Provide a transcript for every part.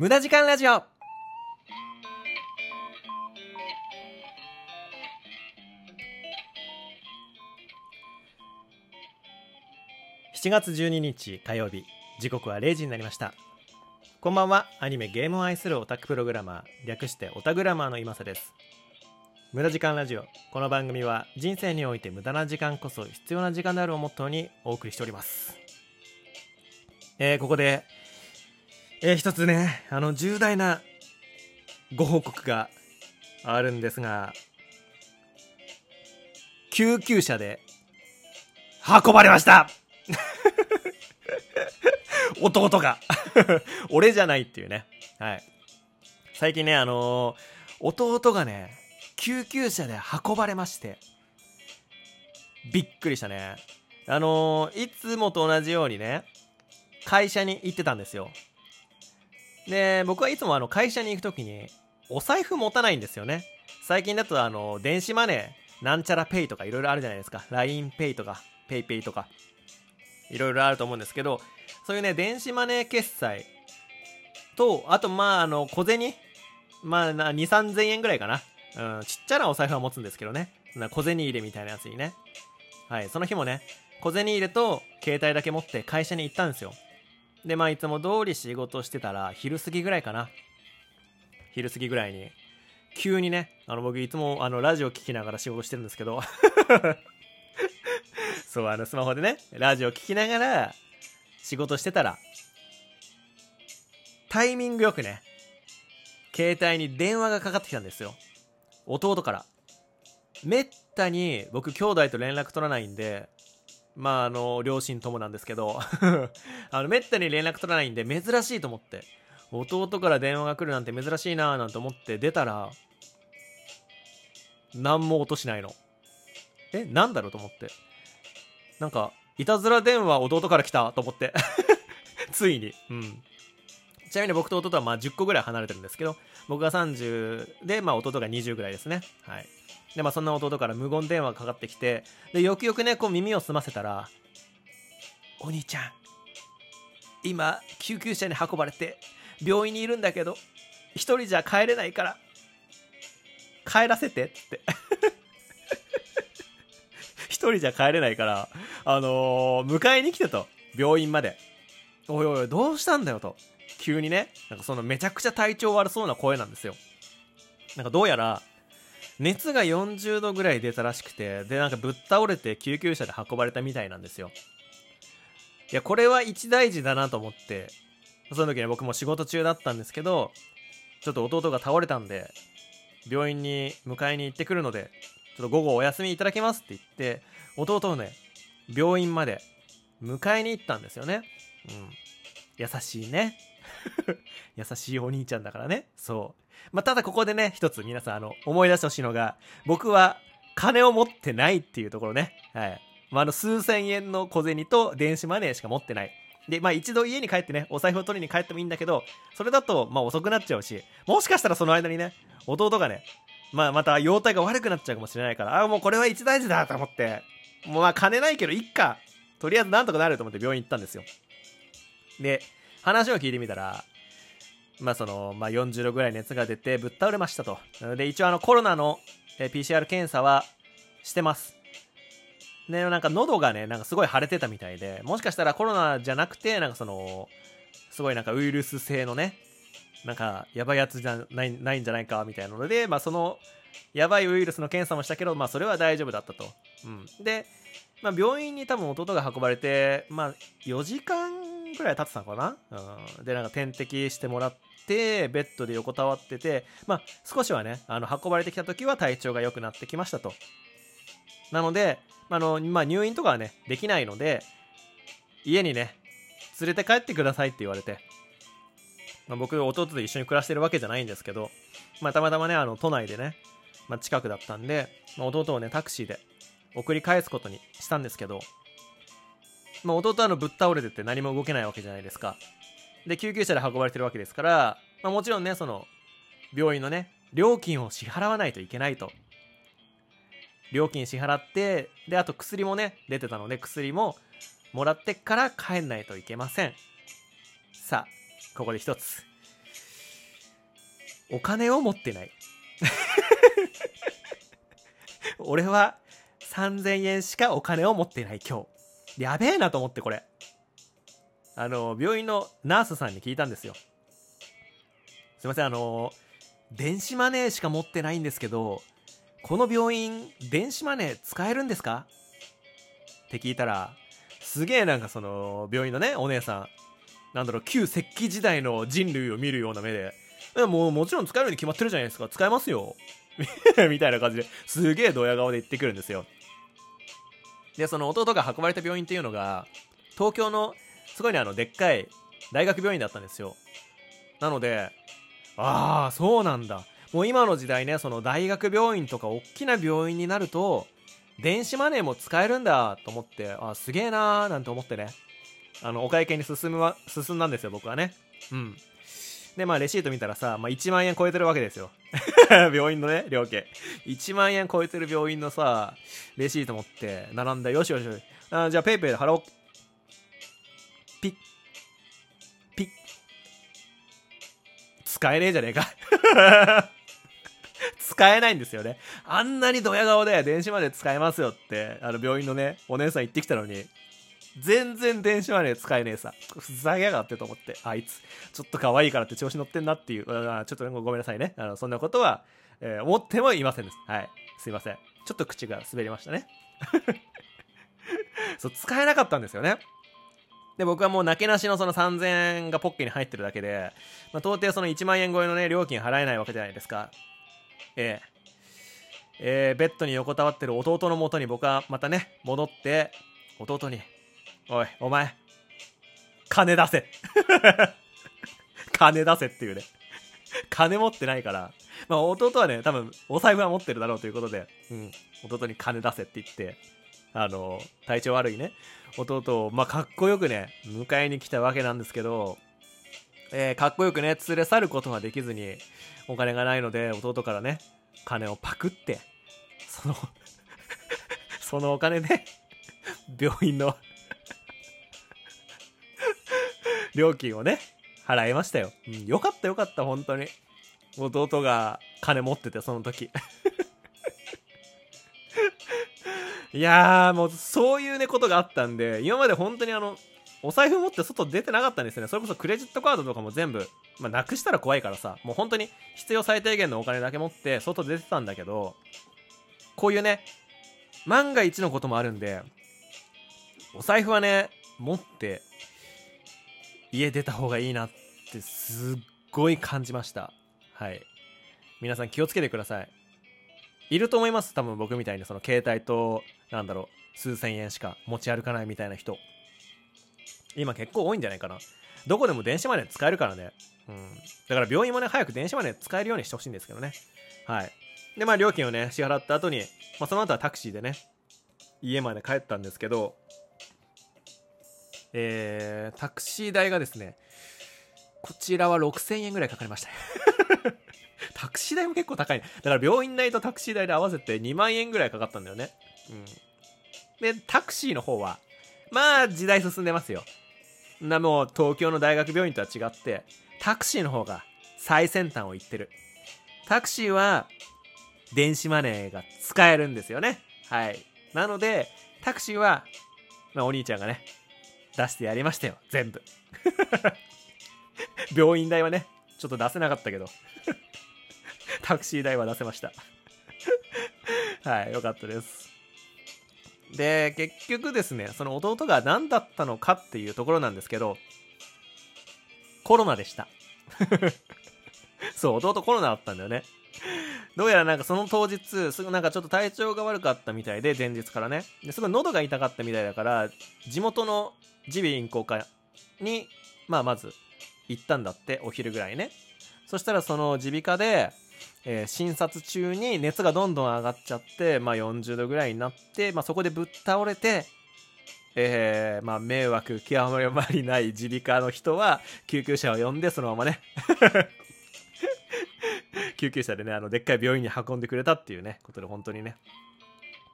無駄時間ラジオ。7月12日火曜日時刻は0時になりました。こんばんは。アニメゲームを愛するオタクプログラマー略してオタグラマーの今瀬です。無駄時間ラジオ。この番組は人生において無駄な時間こそ必要な時間であるをモットーにお送りしております。えー、ここでえー、一つねあの重大なご報告があるんですが救急車で運ばれました 弟が 俺じゃないっていうね。はい。最近ね、あのー、弟がね、救急車で運ばれまして、びっくりしたね。あのー、いつもと同じようにね、会社に行ってたんですよ。で、僕はいつもあの会社に行くときに、お財布持たないんですよね。最近だとあの、電子マネー、なんちゃらペイとかいろいろあるじゃないですか。LINEPay とか、PayPay とか。いろいろあると思うんですけど、そういうね、電子マネー決済と、あと、まあ、あの、小銭まあ、2、3000円ぐらいかな。うん、ちっちゃなお財布は持つんですけどね。小銭入れみたいなやつにね。はい、その日もね、小銭入れと携帯だけ持って会社に行ったんですよ。で、まあ、いつも通り仕事してたら、昼過ぎぐらいかな。昼過ぎぐらいに、急にね、あの、僕いつもあの、ラジオ聞きながら仕事してるんですけど そう、あの、スマホでね、ラジオ聞きながら、仕事してたら、タイミングよくね、携帯に電話がかかってきたんですよ。弟から。めったに僕兄弟と連絡取らないんで、まああの、両親ともなんですけど あの、めったに連絡取らないんで珍しいと思って、弟から電話が来るなんて珍しいなーなんて思って出たら、何も音しないの。え、なんだろうと思って。なんか、いたずら電話弟から来たと思って ついに。うん。ちなみに僕と弟はまあ10個ぐらい離れてるんですけど、僕が30で、まあ弟が20ぐらいですね。はい。で、まあそんな弟から無言電話がかかってきて、で、よくよくね、こう耳を澄ませたら、お兄ちゃん、今、救急車に運ばれて、病院にいるんだけど、一人じゃ帰れないから、帰らせてって 一人じゃ帰れないから、あのー、迎えに来てと。病院まで。おいおい、どうしたんだよと。急にね、なんかそのめちゃくちゃ体調悪そうな声なんですよ。なんかどうやら、熱が40度ぐらい出たらしくて、で、なんかぶっ倒れて救急車で運ばれたみたいなんですよ。いや、これは一大事だなと思って、その時に僕も仕事中だったんですけど、ちょっと弟が倒れたんで、病院に迎えに行ってくるので、ちょっと午後お休みいただきますって言って、弟をね、病院まで迎えに行ったんですよね。うん。優しいね。優しいお兄ちゃんだからね。そう。まあ、ただここでね、一つ皆さん、あの、思い出してほしいのが、僕は金を持ってないっていうところね。はい。まあ、あの、数千円の小銭と電子マネーしか持ってない。で、まあ一度家に帰ってね、お財布を取りに帰ってもいいんだけど、それだと、まあ遅くなっちゃうし、もしかしたらその間にね、弟がね、まあまた容態が悪くなっちゃうかもしれないから、ああ、もうこれは一大事だと思って、もうまあ金ないけど、いっか。とりあえずなんとかなると思って病院行ったんですよ。で、話を聞いてみたら、まあその、まあ40度ぐらい熱が出てぶっ倒れましたと。で、一応あのコロナの PCR 検査はしてます。で、なんか喉がね、なんかすごい腫れてたみたいで、もしかしたらコロナじゃなくて、なんかその、すごいなんかウイルス性のね、なんかやばいやつじゃないないんじゃないかみたいなので、まあ、そのやばいウイルスの検査もしたけど、まあ、それは大丈夫だったと。うん、で、まあ、病院に多分弟が運ばれて、まあ、4時間ぐらい経ってたのかな、うん、でなんか点滴してもらってベッドで横たわってて、まあ、少しはねあの運ばれてきた時は体調が良くなってきましたと。なので、あのまあ、入院とかはねできないので家にね連れて帰ってくださいって言われて。まあ、僕、弟と一緒に暮らしてるわけじゃないんですけど、まあ、たまたまね、あの、都内でね、まあ、近くだったんで、まあ、弟をね、タクシーで送り返すことにしたんですけど、まあ、弟はのぶっ倒れてて何も動けないわけじゃないですか。で、救急車で運ばれてるわけですから、まあ、もちろんね、その、病院のね、料金を支払わないといけないと。料金支払って、で、あと薬もね、出てたので、薬ももらってから帰んないといけません。さあ、ここで一つ。お金を持ってない。俺は3000円しかお金を持ってない今日。やべえなと思ってこれ。あの、病院のナースさんに聞いたんですよ。すいません、あの、電子マネーしか持ってないんですけど、この病院、電子マネー使えるんですか？って聞いたら、すげえなんかその、病院のね、お姉さん、なんだろう、旧石器時代の人類を見るような目で、もうもちろん使えるに決まってるじゃないですか。使えますよ。みたいな感じですげえドヤ顔で言ってくるんですよ。で、その弟が運ばれた病院っていうのが、東京のすごいね、あの、でっかい大学病院だったんですよ。なので、ああ、そうなんだ。もう今の時代ね、その大学病院とか大きな病院になると、電子マネーも使えるんだと思って、あすげえなーなんて思ってね、あの、お会計に進むわ、進んだんですよ、僕はね。うん。で、まあ、レシート見たらさ、まあ、1万円超えてるわけですよ。病院のね、料金。1万円超えてる病院のさ、レシート持って、並んで、よしよしよし。あじゃあ、ペイペイで払おう。ピッ。ピッ。使えねえじゃねえか 使えないんですよね。あんなにドヤ顔で電子マネー使えますよって、あの病院のね、お姉さん言ってきたのに、全然電子マネー使えねえさ。ふざけやがってと思って、あいつ、ちょっと可愛いからって調子乗ってんなっていう、あちょっとごめんなさいね。あのそんなことは、えー、思ってもいませんです。はい。すいません。ちょっと口が滑りましたね。そう、使えなかったんですよね。で、僕はもうなけなしのその3000円がポッケに入ってるだけで、まあ、到底その1万円超えのね、料金払えないわけじゃないですか。えー、えー、ベッドに横たわってる弟のもとに僕はまたね、戻って、弟に、おい、お前、金出せ 金出せっていうね。金持ってないから、まあ弟はね、多分お財布は持ってるだろうということで、うん、弟に金出せって言って、あの、体調悪いね、弟を、まあかっこよくね、迎えに来たわけなんですけど、えー、かっこよくね、連れ去ることはできずに、お金がないので、弟からね、金をパクって、その そのお金で、病院の料金をね、払いましたよ。うん、よかったよかった、本当に。弟が金持ってて、その時。いやー、もうそういうね、ことがあったんで、今まで本当にあの、お財布持って外出てなかったんですよね。それこそクレジットカードとかも全部、まあ、なくしたら怖いからさ、もう本当に必要最低限のお金だけ持って外出てたんだけど、こういうね、万が一のこともあるんで、お財布はね、持って家出た方がいいなってすっごい感じました。はい。皆さん気をつけてください。いると思います？多分僕みたいにその携帯となんだろう数千円しか持ち歩かないみたいな人。今結構多いんじゃないかな。どこでも電子マネー使えるからね。うん。だから病院もね早く電子マネー使えるようにしてほしいんですけどね。はい。でまあ料金をね支払った後に、まあ、その後はタクシーでね家まで帰ったんですけどえー、タクシー代がですね、こちらは6000円ぐらいかかりました。タクシー代も結構高い、ね。だから病院代とタクシー代で合わせて2万円ぐらいかかったんだよね。うん。で、タクシーの方は、まあ時代進んでますよ。な、もう東京の大学病院とは違って、タクシーの方が最先端を言ってる。タクシーは、電子マネーが使えるんですよね。はい。なので、タクシーは、まあお兄ちゃんがね、出してやりましたよ。全部。病院代はね、ちょっと出せなかったけど。タクシー代は出せました。はい、よかったです。で、結局ですね、その弟が何だったのかっていうところなんですけど、コロナでした。そう、弟コロナだったんだよね。どうやらなんかその当日、すぐなんかちょっと体調が悪かったみたいで、前日からね。ですごい喉が痛かったみたいだから、地元の耳鼻咽喉科に、まあまず行ったんだって、お昼ぐらいね。そしたらその耳鼻科で、えー、診察中に熱がどんどん上がっちゃって、まあ40度ぐらいになって、まあそこでぶっ倒れて、えー、まあ迷惑極まりない耳鼻科の人は救急車を呼んでそのままね 救急車でね、あの、でっかい病院に運んでくれたっていうね、ことで本当にね、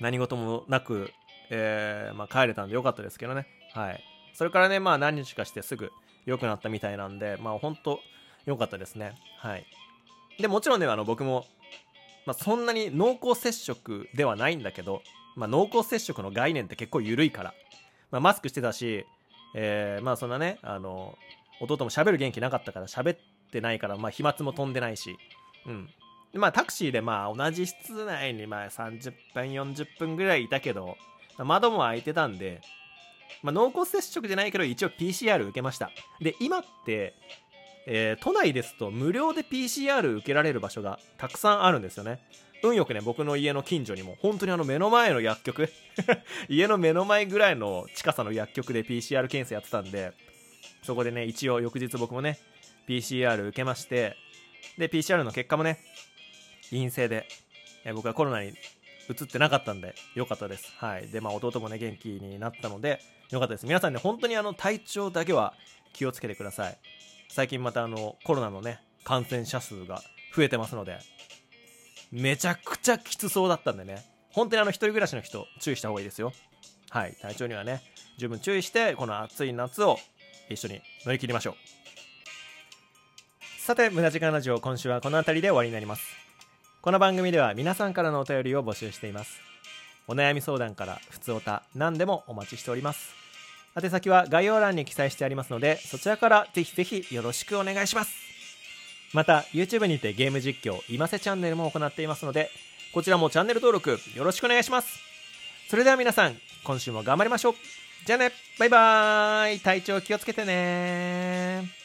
何事もなく、えー、まあ帰れたんでよかったですけどね。はい。それからね、まあ何日かしてすぐ良くなったみたいなんで、まあ本当良かったですね。はい。でもちろんねあの僕も、まあ、そんなに濃厚接触ではないんだけど、まあ、濃厚接触の概念って結構緩いから、まあ、マスクしてたし、えー、まあそんなねあの弟も喋る元気なかったから喋ってないから、まあ、飛沫も飛んでないし、うん、まあタクシーでまあ同じ室内にまあ30分40分ぐらいいたけど、窓も開いてたんで、まあ、濃厚接触じゃないけど一応 PCR 受けました。で今ってえー、都内ですと無料で PCR 受けられる場所がたくさんあるんですよね。運よくね僕の家の近所にも本当にあの目の前の薬局 家の目の前ぐらいの近さの薬局で PCR 検査やってたんでそこでね一応翌日僕もね PCR 受けましてで PCR の結果もね陰性で、え、僕はコロナに移ってなかったんでよかったです。はい。でまあ弟もね元気になったのでよかったです。皆さんね本当にあの体調だけは気をつけてください。最近またあのコロナのね感染者数が増えてますのでめちゃくちゃきつそうだったんでね。本当にあの一人暮らしの人注意した方がいいですよ。はい。体調にはね十分注意してこの暑い夏を一緒に乗り切りましょう。さて無駄時間ラジオ今週はこの辺りで終わりになります。この番組では皆さんからのお便りを募集しています。お悩み相談から普通おた何でもお待ちしております。宛先は概要欄に記載してありますのでそちらからぜひぜひよろしくお願いします。また YouTube にてゲーム実況今瀬チャンネルも行っていますのでこちらもチャンネル登録よろしくお願いします。それでは皆さん今週も頑張りましょう。じゃあねバイバーイ。体調気をつけてね